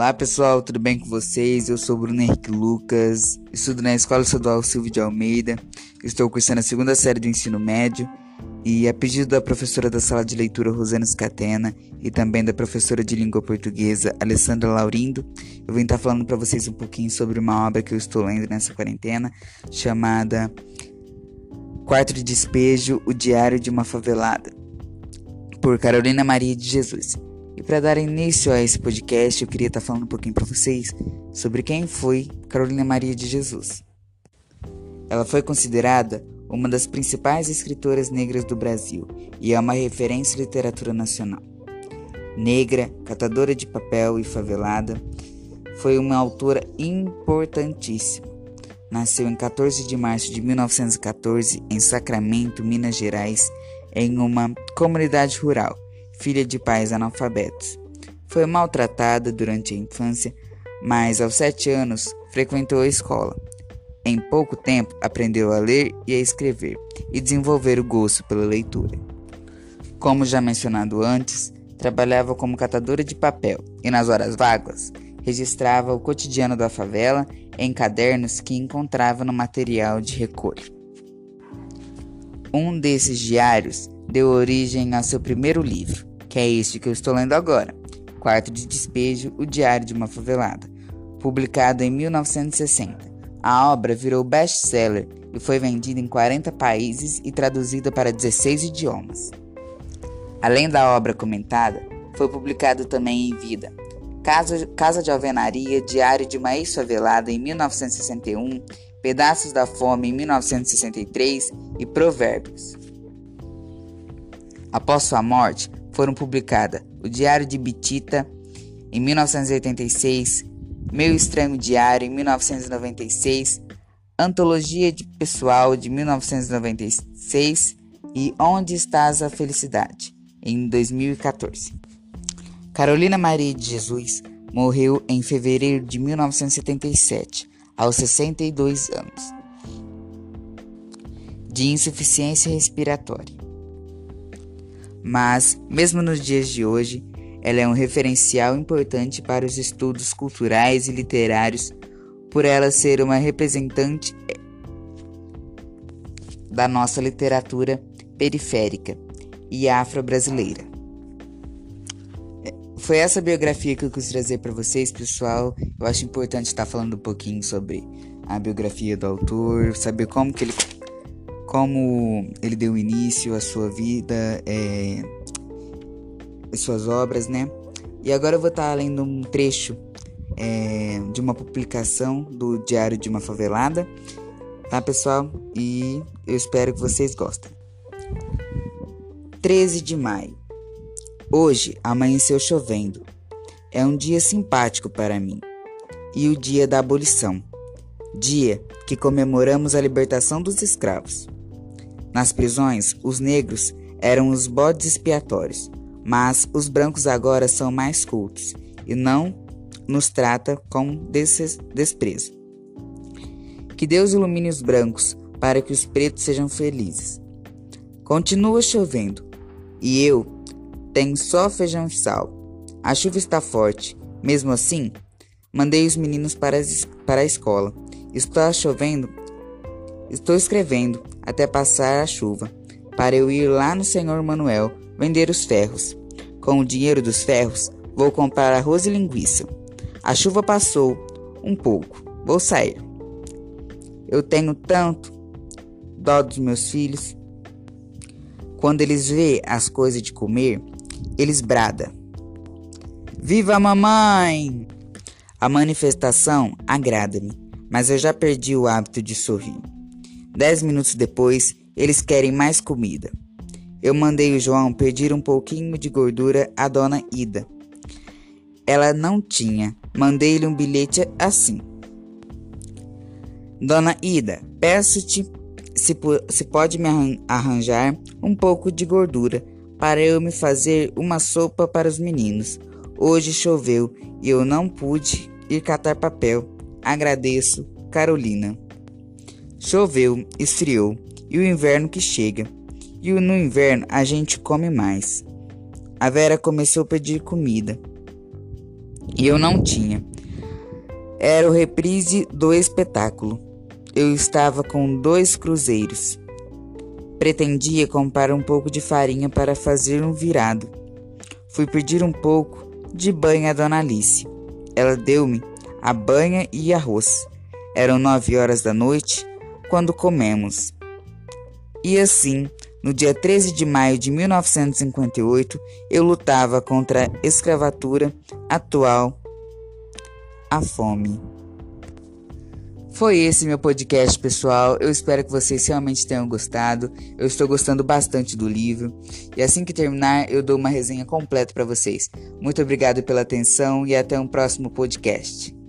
Olá pessoal, tudo bem com vocês? Eu sou Bruno Henrique Lucas, estudo na Escola Estadual Silvio de Almeida, estou cursando a segunda série do ensino médio e a pedido da professora da sala de leitura Rosana Scatena e também da professora de língua portuguesa Alessandra Laurindo, eu vim estar falando para vocês um pouquinho sobre uma obra que eu estou lendo nessa quarentena chamada Quarto de Despejo, o Diário de uma Favelada, por Carolina Maria de Jesus. E para dar início a esse podcast, eu queria estar falando um pouquinho para vocês sobre quem foi Carolina Maria de Jesus. Ela foi considerada uma das principais escritoras negras do Brasil e é uma referência à literatura nacional. Negra, catadora de papel e favelada, foi uma autora importantíssima. Nasceu em 14 de março de 1914 em Sacramento, Minas Gerais, em uma comunidade rural filha de pais analfabetos. Foi maltratada durante a infância, mas aos sete anos frequentou a escola. Em pouco tempo aprendeu a ler e a escrever e desenvolver o gosto pela leitura. Como já mencionado antes, trabalhava como catadora de papel e nas horas vagas registrava o cotidiano da favela em cadernos que encontrava no material de recolha. Um desses diários deu origem ao seu primeiro livro, que é este que eu estou lendo agora, Quarto de Despejo, O Diário de uma Favelada, publicado em 1960. A obra virou best-seller e foi vendida em 40 países e traduzida para 16 idiomas. Além da obra comentada, foi publicado também em vida Casa, Casa de Alvenaria, Diário de uma Ex-Favelada em 1961, Pedaços da Fome em 1963 e Provérbios. Após sua morte, foram publicadas O Diário de Bitita, em 1986, Meu Estranho Diário, em 1996, Antologia de Pessoal, de 1996 e Onde Estás a Felicidade, em 2014. Carolina Maria de Jesus morreu em fevereiro de 1977, aos 62 anos, de insuficiência respiratória. Mas, mesmo nos dias de hoje, ela é um referencial importante para os estudos culturais e literários, por ela ser uma representante da nossa literatura periférica e afro-brasileira. Foi essa biografia que eu quis trazer para vocês, pessoal. Eu acho importante estar falando um pouquinho sobre a biografia do autor, saber como que ele como ele deu início à sua vida, é, suas obras, né? E agora eu vou estar lendo um trecho é, de uma publicação do Diário de uma Favelada, tá, pessoal? E eu espero que vocês gostem. 13 de maio. Hoje amanheceu chovendo. É um dia simpático para mim. E o dia da abolição. Dia que comemoramos a libertação dos escravos. Nas prisões, os negros eram os bodes expiatórios, mas os brancos agora são mais cultos e não nos trata com desprezo. Que Deus ilumine os brancos para que os pretos sejam felizes. Continua chovendo e eu tenho só feijão e sal. A chuva está forte. Mesmo assim, mandei os meninos para, para a escola. Está chovendo Estou escrevendo até passar a chuva, para eu ir lá no Senhor Manuel vender os ferros. Com o dinheiro dos ferros, vou comprar arroz e linguiça. A chuva passou um pouco, vou sair. Eu tenho tanto dó dos meus filhos. Quando eles vê as coisas de comer, eles brada. Viva a mamãe! A manifestação agrada-me, mas eu já perdi o hábito de sorrir. Dez minutos depois, eles querem mais comida. Eu mandei o João pedir um pouquinho de gordura à dona Ida. Ela não tinha. Mandei-lhe um bilhete assim: Dona Ida, peço-te se, se pode me arranjar um pouco de gordura para eu me fazer uma sopa para os meninos. Hoje choveu e eu não pude ir catar papel. Agradeço, Carolina. Choveu, esfriou, e o inverno que chega. E no inverno a gente come mais. A Vera começou a pedir comida. E eu não tinha. Era o reprise do espetáculo. Eu estava com dois cruzeiros. Pretendia comprar um pouco de farinha para fazer um virado. Fui pedir um pouco de banha a Dona Alice. Ela deu-me a banha e arroz. Eram nove horas da noite quando comemos. E assim, no dia 13 de maio de 1958, eu lutava contra a escravatura atual, a fome. Foi esse meu podcast, pessoal. Eu espero que vocês realmente tenham gostado. Eu estou gostando bastante do livro. E assim que terminar, eu dou uma resenha completa para vocês. Muito obrigado pela atenção e até um próximo podcast.